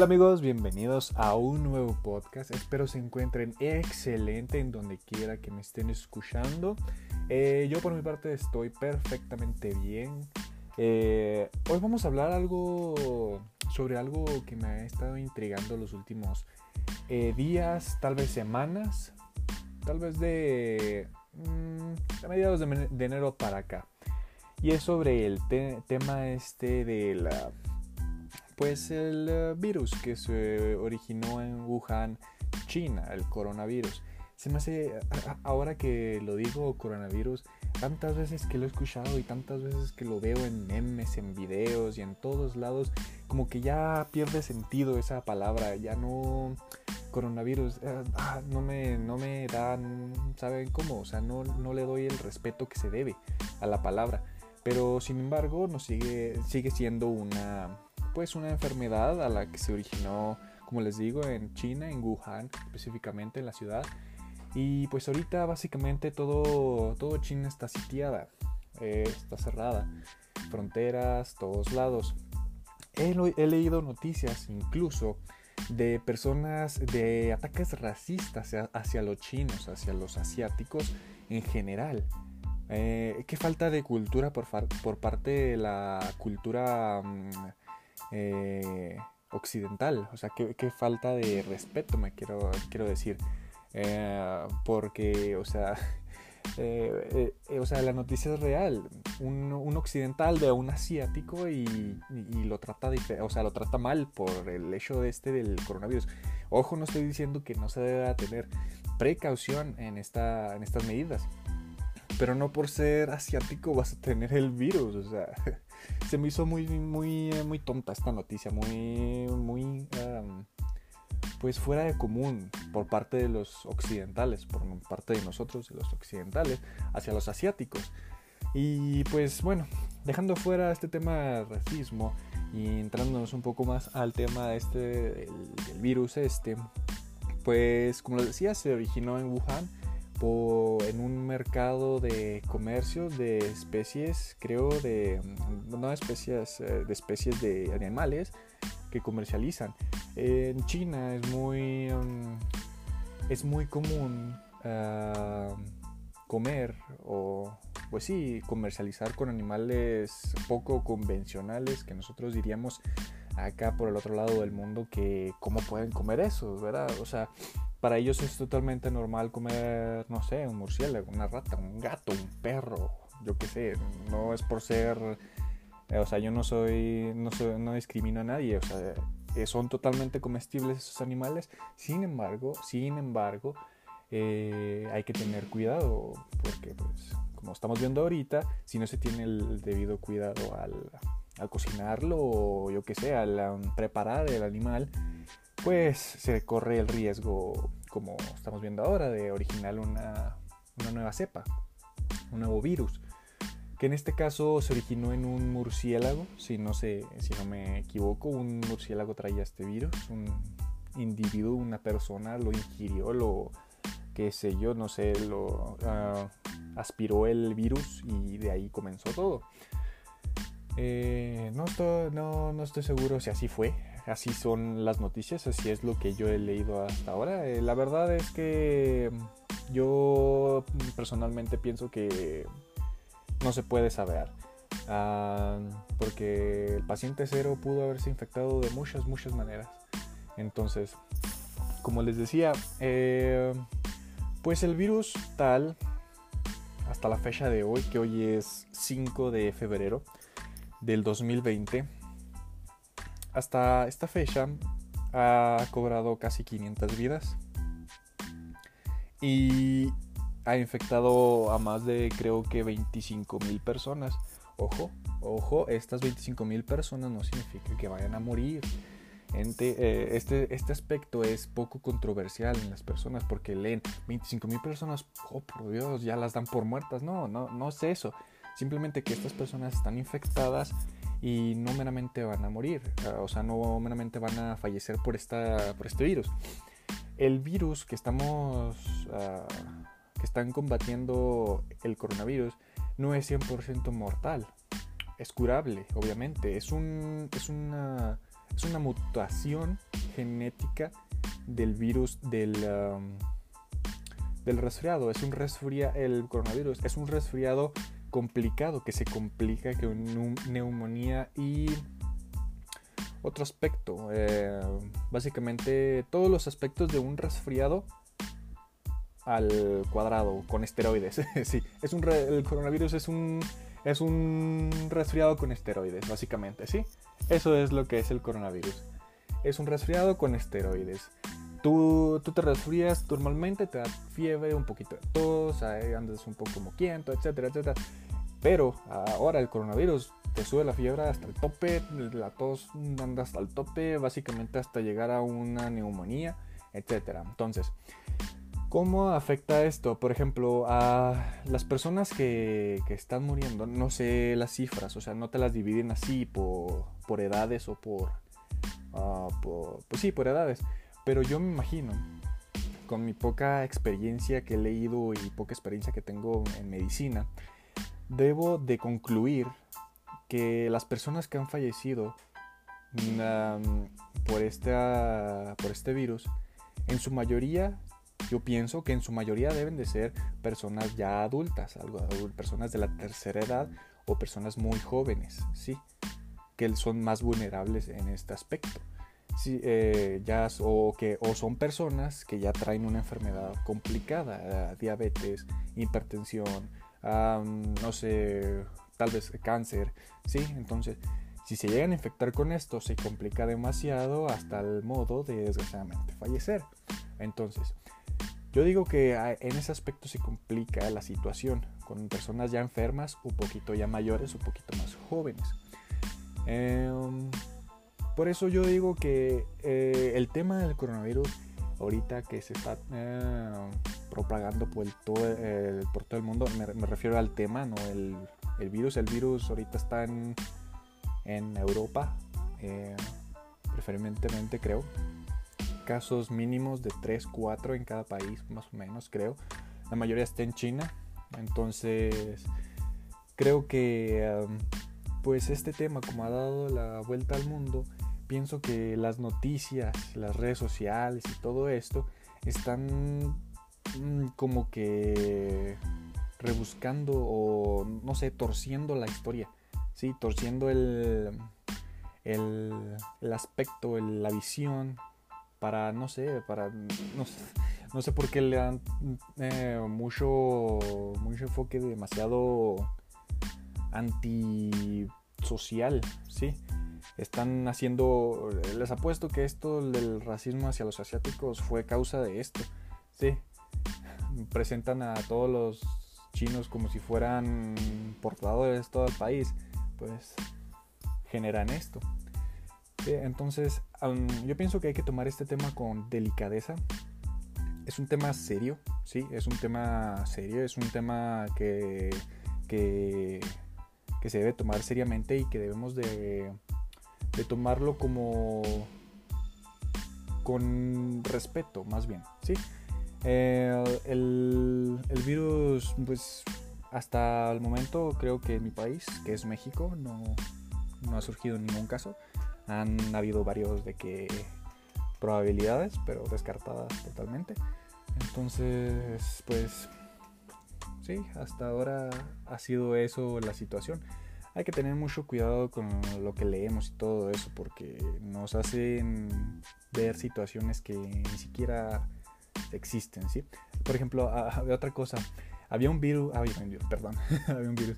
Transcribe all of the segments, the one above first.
Hola amigos, bienvenidos a un nuevo podcast. Espero se encuentren excelente en donde quiera que me estén escuchando. Eh, yo por mi parte estoy perfectamente bien. Eh, hoy vamos a hablar algo sobre algo que me ha estado intrigando los últimos eh, días, tal vez semanas, tal vez de, mm, mediados de, enero para acá. Y es sobre el tema este de la pues el eh, virus que se originó en Wuhan, China, el coronavirus. Se me hace, ahora que lo digo, coronavirus, tantas veces que lo he escuchado y tantas veces que lo veo en memes, en videos y en todos lados, como que ya pierde sentido esa palabra, ya no coronavirus, eh, ah, no, me, no me dan, ¿saben cómo? O sea, no, no le doy el respeto que se debe a la palabra. Pero sin embargo, nos sigue, sigue siendo una, pues una enfermedad a la que se originó, como les digo, en China, en Wuhan, específicamente en la ciudad. Y pues ahorita básicamente todo, todo China está sitiada, eh, está cerrada, fronteras, todos lados. He, he leído noticias incluso de personas, de ataques racistas hacia, los chinos, hacia los asiáticos en general. Eh, qué falta de cultura por, por parte de la cultura mm, eh, occidental, o sea, qué, falta de respeto me quiero, quiero decir, eh, porque, o sea, eh, o sea, la noticia es real, un, occidental de un asiático y, lo trata, o sea, lo trata mal por el hecho de este del coronavirus. Ojo, no estoy diciendo que no se deba tener precaución en, esta, en estas medidas, pero no por ser asiático vas a tener el virus, o sea, se me hizo muy, muy, muy tonta esta noticia, muy, muy, pues fuera de común por parte de los occidentales, por parte de nosotros, de los occidentales, hacia los asiáticos. Y pues bueno, dejando fuera este tema de racismo y entrándonos un poco más al tema este del, del virus este, pues como les decía, se originó en Wuhan en un mercado de comercio de especies, creo, de no especies, eh, de especies de animales que comercializan. En China es muy, mm, es muy común ah, comer o, pues sí, comercializar con animales poco convencionales que nosotros diríamos acá por el otro lado del mundo que cómo pueden comer eso, ¿verdad? O sea, para ellos es totalmente normal comer, no sé, un murciélago, una rata, un gato, un perro, yo qué sé, no es por ser, eh, o sea, yo no soy, no, soy, no discrimino a nadie, o sea, eh, son totalmente comestibles esos animales, sin embargo, sin embargo, eh, hay que tener cuidado, porque pues, como estamos viendo ahorita, si no se tiene el debido cuidado al, al cocinarlo, o yo qué sé, al um, preparar el animal, pues se corre el riesgo, como estamos viendo ahora, de originar una, nueva cepa, un nuevo virus, que en este caso se originó en un murciélago, si no, sé, si no me equivoco, un murciélago traía este virus, un individuo, una persona lo ingirió, lo, qué sé yo, no sé, lo ah, aspiró el virus y de ahí comenzó todo. Eh, no, estoy, no, no estoy seguro si así fue, así son las noticias, así es lo que yo he leído hasta ahora. Eh, la verdad es que yo personalmente pienso que no se puede saber. Ah, porque el paciente cero pudo haberse infectado de muchas, muchas maneras. Entonces, como les decía, eh, pues el virus tal, hasta la fecha de hoy, que hoy es 5 de febrero del 2020, hasta esta fecha ha cobrado casi 500 vidas y ha infectado a más de creo que 25 mil personas. Ojo, ojo, estas 25 mil personas no significa que vayan a morir. Eh, este, este aspecto es poco controversial en las personas porque leen 25 mil personas, oh por Dios, ya las dan por muertas. No, no, no es eso. Simplemente que estas personas están infectadas y no meramente van a morir, o sea, no meramente van a fallecer por, esta, por este virus. El virus que estamos, ah, que están combatiendo el coronavirus no es 100% mortal, es curable, obviamente, es, un, es, una, es una mutación genética del virus del, del resfriado. Es un resfriado, el coronavirus es un resfriado complicado que se complica con neumonía y otro aspecto. Eh, básicamente todos los aspectos de un resfriado al cuadrado con esteroides. sí, es un el coronavirus es un es un resfriado con esteroides, básicamente, ¿sí? Eso es lo que es el coronavirus. Es un resfriado con esteroides. Tú, tú te resfrías normalmente, te da fiebre, un poquito de tos, andas un poco moquiento, etcétera, etcétera. Pero ahora el coronavirus te sube la fiebre hasta el tope, la tos anda hasta el tope, básicamente hasta llegar a una neumonía, etcétera. Entonces, ¿Cómo afecta esto? Por ejemplo, a las personas que, están muriendo, no sé las cifras, o sea, no te las dividen así por, por edades o por, uh, por, Pues sí, por edades. Pero yo me imagino, con mi poca experiencia que he leído y poca experiencia que tengo en medicina, debo de concluir que las personas que han fallecido mm, por, esta, por este virus, en su mayoría yo pienso que en su mayoría deben de ser personas ya adultas, algo, personas de la tercera edad o personas muy jóvenes, ¿sí? Que son más vulnerables en este aspecto. Sí, eh, ya, o, que, o son personas que ya traen una enfermedad complicada, diabetes, hipertensión, no sé, tal vez cáncer, ¿sí? Entonces, si se llegan a infectar con esto, se complica demasiado hasta el modo de desgraciadamente fallecer. Entonces, yo digo que en ese aspecto se complica la situación con personas ya enfermas, un poquito ya mayores, un poquito más jóvenes. Em, por eso yo digo que eh, el tema del coronavirus ahorita que se está eh, propagando por, todo, por todo el mundo, me, refiero al tema, no el, virus. El virus ahorita está en, en Europa, eh, preferentemente creo casos mínimos de 3, 4 en cada país, más o menos, creo. La mayoría está en China. Entonces, creo que pues este tema, como ha dado la vuelta al mundo, pienso que las noticias, las redes sociales y todo esto están mm, como que rebuscando o no sé, torciendo la historia. Sí, torciendo el, el, el aspecto, la visión para, no sé, para, no, sé por qué le dan eh, mucho, mucho enfoque demasiado antisocial, ¿sí? Están haciendo, les apuesto que esto del racismo hacia los asiáticos fue causa de esto, ¿sí? Presentan a todos los chinos como si fueran portadores de todo el país, pues generan esto. Entonces, yo pienso que hay que tomar este tema con delicadeza. Es un tema serio, sí, es un tema serio, es un tema que, que, se debe tomar seriamente y que debemos de, tomarlo como con respeto, más bien, sí. el, el virus, pues hasta el momento creo que en mi país, que es México, no, no ha surgido ningún caso. Han habido varios de que probabilidades, pero descartadas totalmente. Entonces, pues sí, hasta ahora ha sido eso la situación. Hay que tener mucho cuidado con lo que leemos y todo eso porque nos hacen ver situaciones que ni siquiera existen, ¿sí? Por ejemplo, otra cosa. Había un virus, había un virus, perdón, había un virus.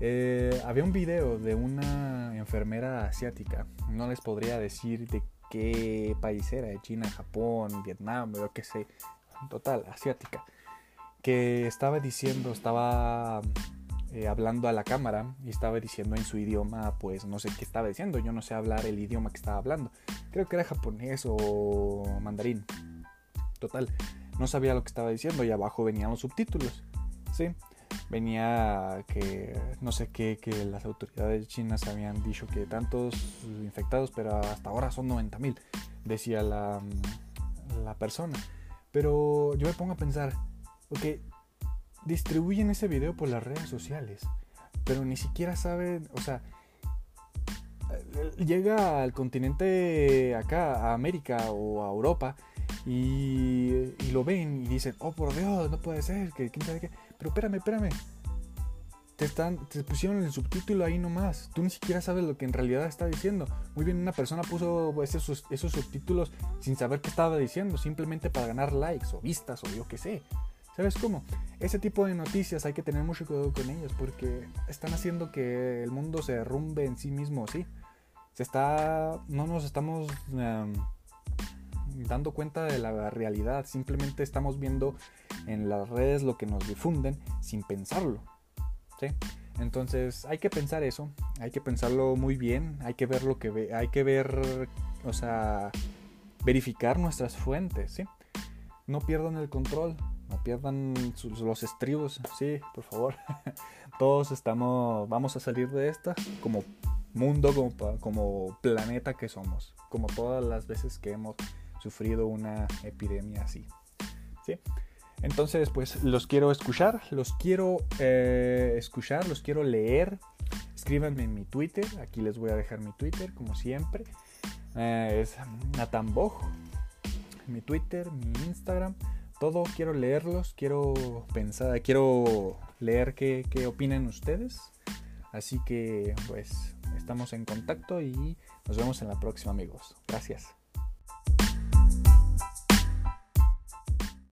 Eh, había un video de una enfermera asiática, no les podría decir de qué país era, de China, Japón, Vietnam, yo qué sé, total, asiática, que estaba diciendo, estaba eh, hablando a la cámara y estaba diciendo en su idioma, pues no sé qué estaba diciendo, yo no sé hablar el idioma que estaba hablando, creo que era japonés o mandarín, total, no sabía lo que estaba diciendo y abajo venían los subtítulos, ¿sí? venía que no sé qué, que las autoridades chinas habían dicho que tantos infectados, pero hasta ahora son 90 mil, decía la, la persona. Pero yo me pongo a pensar, ok, distribuyen ese video por las redes sociales, pero ni siquiera saben, o sea, llega al continente acá, a América o a Europa, y, lo ven y dicen, oh por Dios, no puede ser, que quién sabe qué. Pero espérame, espérame. Te, están, te pusieron el subtítulo ahí nomás. Tú ni siquiera sabes lo que en realidad está diciendo. Muy bien, una persona puso esos, esos subtítulos sin saber qué estaba diciendo, simplemente para ganar likes o vistas o yo qué sé. ¿Sabes cómo? Ese tipo de noticias hay que tener mucho cuidado con ellas porque están haciendo que el mundo se derrumbe en sí mismo, ¿sí? Se está... No nos estamos em, dando cuenta de la realidad, simplemente estamos viendo en las redes lo que nos difunden sin pensarlo, ¿sí? Entonces hay que pensar eso, hay que pensarlo muy bien, hay que ver lo que ve, hay que ver, o sea, verificar nuestras fuentes, ¿sí? No pierdan el control, no pierdan los estribos, sí, por favor. Todos estamos, vamos a salir de esta como mundo, como, como planeta que somos, como todas las veces que hemos sufrido una epidemia así. ¿sí? Entonces, pues los quiero escuchar, los quiero eh, escuchar, los quiero leer. Escríbanme en mi Twitter, aquí les voy a dejar mi Twitter, como siempre. Eh, es Natanboj, mi Twitter, mi Instagram todo, quiero leerlos, quiero pensar, quiero leer qué, qué opinan ustedes. Así que pues estamos en contacto y nos vemos en la próxima amigos. Gracias.